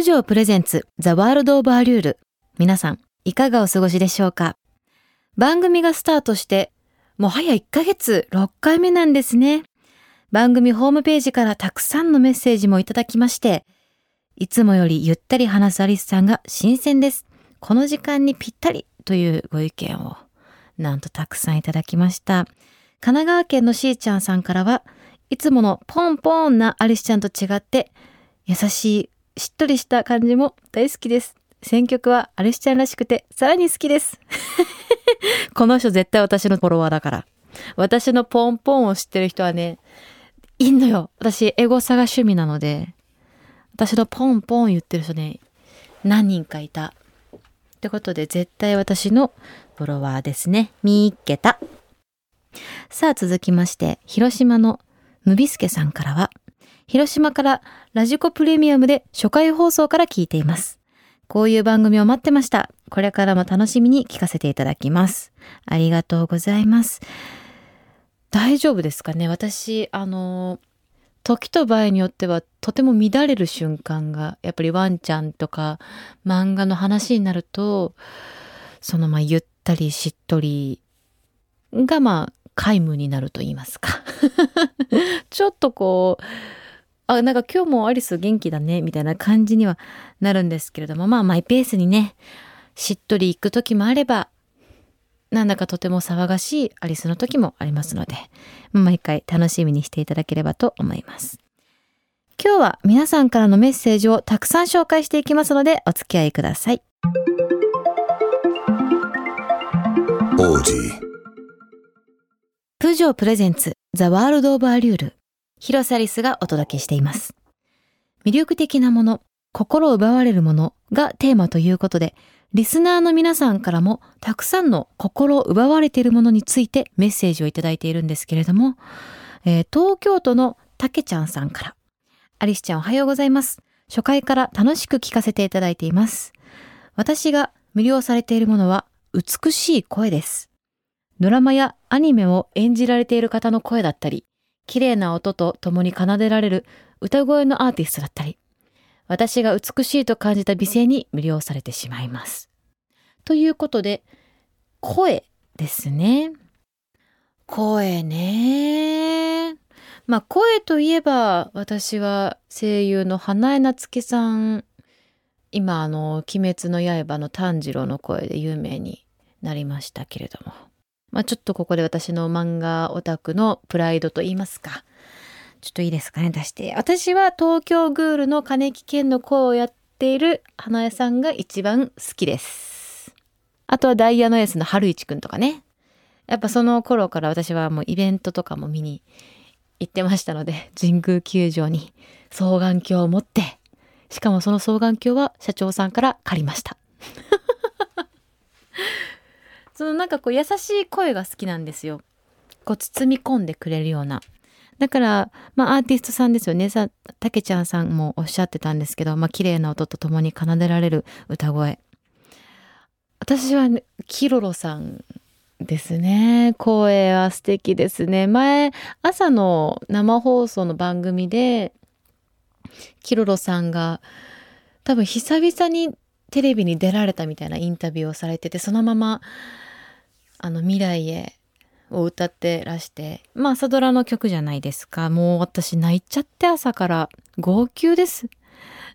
プジョープレゼンツザワールドオブアリュール皆さんいかがお過ごしでしょうか？番組がスタートしてもう早1ヶ月6回目なんですね。番組ホームページからたくさんのメッセージもいただきましていつもよりゆったり話すアリスさんが新鮮です。この時間にぴったりというご意見をなんとたくさんいただきました。神奈川県のしーちゃんさんからはいつものポンポンなアリスちゃんと違って優しいしっとりした感じも大好きです。選曲はアリスちゃんらしくてさらに好きです。この人絶対私のフォロワーだから。私のポンポンを知ってる人はね、いんのよ。私、エゴサが趣味なので、私のポンポン言ってる人ね、何人かいた。ってことで、絶対私のフォロワーですね。みーっけた。さあ、続きまして、広島のむびすけさんからは、広島からラジコプレミアムで初回放送から聞いています。こういう番組を待ってました。これからも楽しみに聞かせていただきます。ありがとうございます。大丈夫ですかね？私、あの、時と場合によってはとても乱れる瞬間が、やっぱりワンちゃんとか漫画の話になると、そのまあゆったりしっとりがまあ皆無になると言いますか。ちょっとこう、あ、なんか今日もアリス元気だね、みたいな感じにはなるんですけれども、まあマイペースにね、しっとり行く時もあれば、なんだかとても騒がしいアリスの時もありますので、毎回楽しみにしていただければと思います。今日は皆さんからのメッセージをたくさん紹介していきますので、お付き合いください。プジョープレゼンツザワールドオブアリュール広瀬アリスがお届けしています。魅力的なもの心奪われるものがテーマということでリスナーの皆さんからもたくさんの心を奪われているものについてメッセージをいただいているんですけれども、えー東京都のたけちゃんさんから。アリスちゃんおはようございます。初回から楽しく聞かせていただいています。私が魅了されているものは美しい声です。ドラマやアニメを演じられている方の声だったり、綺麗な音と共に奏でられる歌声のアーティストだったり、私が美しいと感じた美声に魅了されてしまいます。ということで、声ですね。声ね。まあ声といえば、私は声優の花江夏樹さん、今あの、鬼滅の刃の炭治郎の声で有名になりましたけれども。まあちょっとここで私の漫画オタクのプライドと言いますか。ちょっといいですかね、出して。私は東京グールの金木健の声をやっている花江さんが一番好きです。あとはダイヤのエースの春一くんとかね。やっぱその頃から私はもうイベントとかも見に行ってましたので、神宮球場に双眼鏡を持って、しかもその双眼鏡は社長さんから借りました。そのなんかこう優しい声が好きなんですよ。こう包み込んでくれるような。だから、まあアーティストさんですよね。さ、たけちゃんさんもおっしゃってたんですけど、まあ綺麗な音とともに奏でられる歌声。私は、ね、キロロさんですね。声は素敵ですね。前、朝の生放送の番組で、キロロさんが多分久々にテレビに出られたみたいなインタビューをされてて、そのまま、あの未来へを歌ってらしてまあ朝ドラの曲じゃないですか。もう私泣いちゃって朝から号泣です。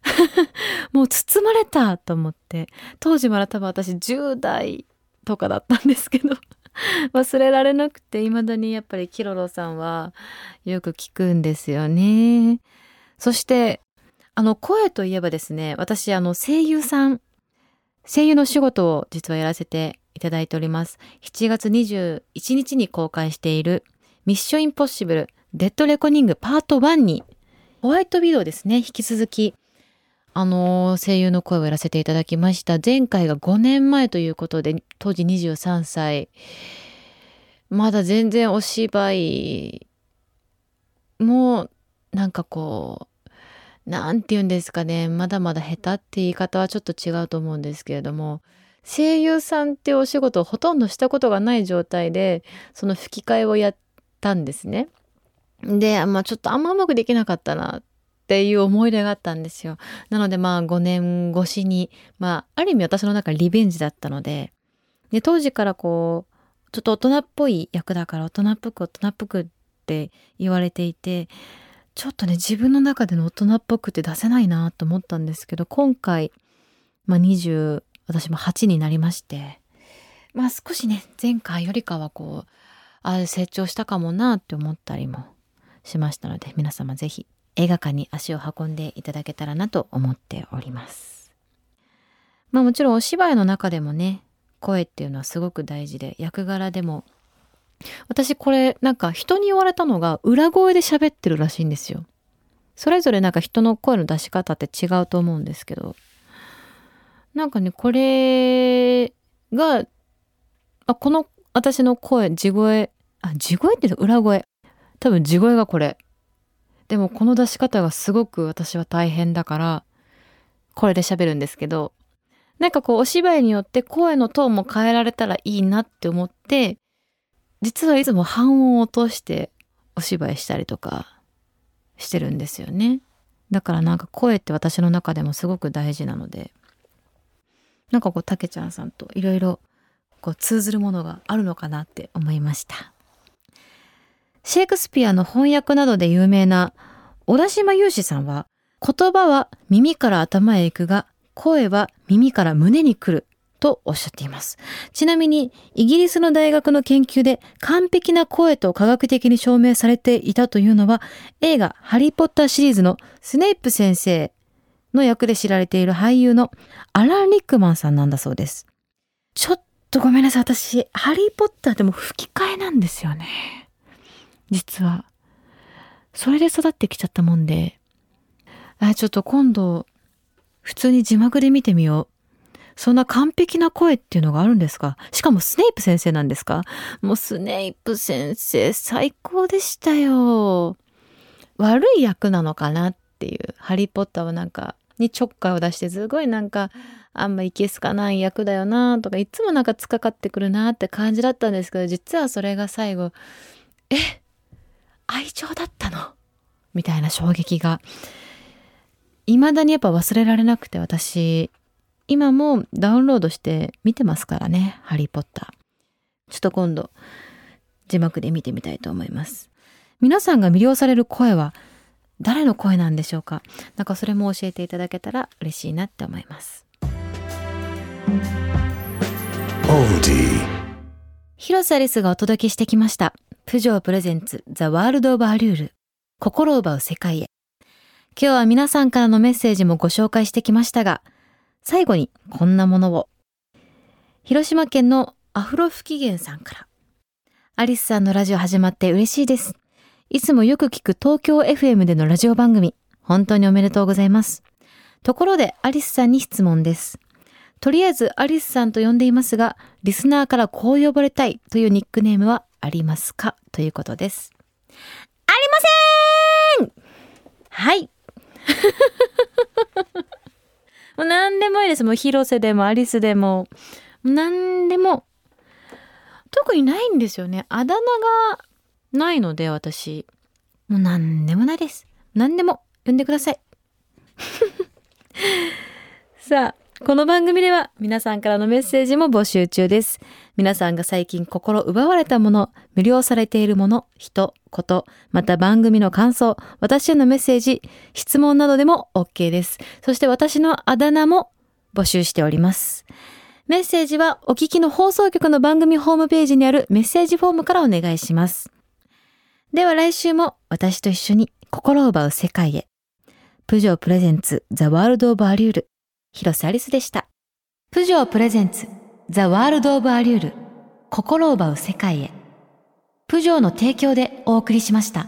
もう包まれたと思って。当時まだ多分私10代とかだったんですけど。忘れられなくて未だにやっぱりキロロさんはよく聞くんですよね。そしてあの声といえばですね私あの声優さん声優の仕事を実はやらせていただいております。7月21日に公開しているミッションインポッシブルデッドレコニングパート1にホワイトビデオですね。引き続きあの声優の声をやらせていただきました。前回が5年前ということで当時23歳。まだ全然お芝居もなんかこう何て言うんですかね。まだまだ下手って言い方はちょっと違うと思うんですけれども。声優さんってお仕事をほとんどしたことがない状態でその吹き替えをやったんですね。でまあちょっとあんまうまくできなかったなっていう思い出があったんですよ。なのでまあ5年越しに、まあある意味私の中リベンジだったので、で当時からこう、ちょっと大人っぽい役だから大人っぽく大人っぽくって言われていて、ちょっとね自分の中での大人っぽくって出せないなと思ったんですけど、今回、まあ20、私も8になりまして、まあ少しね、前回よりかはこう、ああ成長したかもなって思ったりもしましたので、皆様ぜひ映画館に足を運んでいただけたらなと思っております。まあもちろんお芝居の中でもね、声っていうのはすごく大事で、役柄でも、私これなんか人に言われたのが裏声で喋ってるらしいんですよ。それぞれなんか人の声の出し方って違うと思うんですけど、なんかね、これが、あ、この私の声、地声、あ、地声って言うと裏声。多分地声がこれ。でもこの出し方がすごく私は大変だからこれで喋るんですけどなんかこうお芝居によって声のトーンも変えられたらいいなって思って実はいつも半音落としてお芝居したりとかしてるんですよねだからなんか声って私の中でもすごく大事なのでなんかこうたけちゃんさんといろいろこう通ずるものがあるのかなって思いましたシェイクスピアの翻訳などで有名な小田島雄志さんは、言葉は耳から頭へ行くが、声は耳から胸に来るとおっしゃっています。ちなみに、イギリスの大学の研究で完璧な声と科学的に証明されていたというのは、映画ハリーポッターシリーズのスネイプ先生の役で知られている俳優のアラン・リックマンさんなんだそうです。ちょっとごめんなさい。私、ハリーポッターでも吹き替えなんですよね。実は。それで育ってきちゃったもんで、あ、ちょっと今度、普通に字幕で見てみよう。そんな完璧な声っていうのがあるんですか？しかもスネイプ先生なんですか？もうスネイプ先生最高でしたよ。悪い役なのかなっていう。ハリーポッターはなんか、にちょっかいを出してすごいなんか、あんまいけすかない役だよなとか、いつもなんかつかかってくるなって感じだったんですけど、実はそれが最後、え愛情だったのみたいな衝撃が。未だにやっぱ忘れられなくて私。今もダウンロードして見てますからねハリーポッター。ちょっと今度字幕で見てみたいと思います。皆さんが魅了される声は誰の声なんでしょうか？なんかそれも教えていただけたら嬉しいなって思います。広瀬アリスがお届けしてきました。プジョープレゼンツザワールドオブアリュール心を奪う世界へ。今日は皆さんからのメッセージもご紹介してきましたが最後にこんなものを。広島県のアフロ不機嫌さんから。アリスさんのラジオ始まって嬉しいですいつもよく聞く東京 FM でのラジオ番組本当におめでとうございますところでアリスさんに質問ですとりあえずアリスさんと呼んでいますが、リスナーからこう呼ばれたいというニックネームはありますか？ということです。ありませんはい。もう何でもいいです。もう広瀬でもアリスでも、何でも。特にないんですよね。あだ名がないので、私。もう何でもないです。何でも呼んでください。さあ、この番組では皆さんからのメッセージも募集中です。皆さんが最近心奪われたもの、無料されているもの、人、こと、また番組の感想、私へのメッセージ、質問などでも OK です。そして私のあだ名も募集しております。メッセージはお聞きの放送局の番組ホームページにあるメッセージフォームからお願いします。では来週も私と一緒に心を奪う世界へ。プジョープレゼンツザワールドオブアリュール。広瀬アリスでした。プジョープレゼンツザワールドオブアリュール。心を奪う世界へ。プジョーの提供でお送りしました。